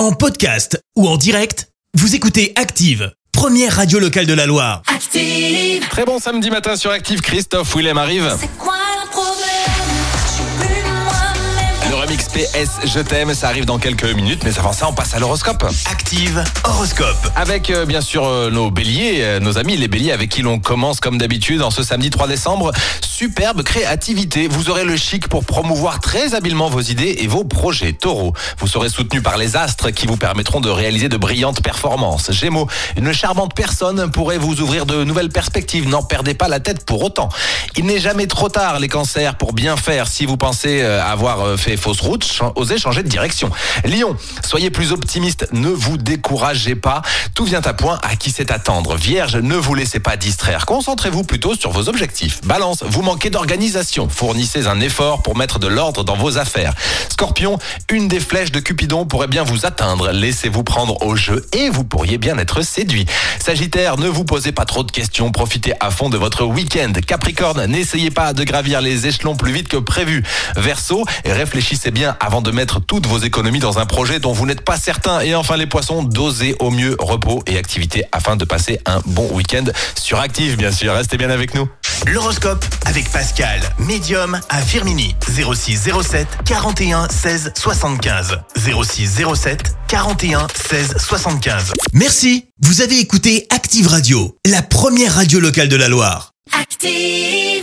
En podcast ou en direct, vous écoutez Active, première radio locale de la Loire. Active. Très bon samedi matin sur Active, Christophe Willem arrive. C'est quoi PS Je t'aime, ça arrive dans quelques minutes, mais avant ça, on passe à l'horoscope. Active horoscope. Avec euh, bien sûr euh, nos béliers, euh, nos amis les béliers avec qui l'on commence comme d'habitude en ce samedi 3 décembre. Superbe créativité, vous aurez le chic pour promouvoir très habilement vos idées et vos projets. Taureau, vous serez soutenu par les astres qui vous permettront de réaliser de brillantes performances. Gémeaux, une charmante personne pourrait vous ouvrir de nouvelles perspectives, n'en perdez pas la tête pour autant. Il n'est jamais trop tard les cancers pour bien faire si vous pensez avoir fait fausse route, osez changer de direction. Lion, soyez plus optimiste, ne vous découragez pas, tout vient à point à qui sait attendre. Vierge, ne vous laissez pas distraire, concentrez-vous plutôt sur vos objectifs. Balance, vous manquez d'organisation, fournissez un effort pour mettre de l'ordre dans vos affaires. Scorpion, une des flèches de Cupidon pourrait bien vous atteindre, laissez-vous prendre au jeu et vous pourriez bien être séduit. Sagittaire, ne vous posez pas trop de questions, profitez à fond de votre week-end. Capricorne, n'essayez pas de gravir les échelons plus vite que prévu. Verseau, réfléchissez bien avant de mettre toutes vos économies dans un projet dont vous n'êtes pas certain. Et enfin les poissons, dosez au mieux repos et activité afin de passer un bon week-end sur Active, bien sûr. Restez bien avec nous. L'horoscope avec Pascal, médium à Firmini. 06 07 41 16 75. 06 07 41 16 75. Merci, vous avez écouté Active Radio, la première radio locale de la Loire. Active.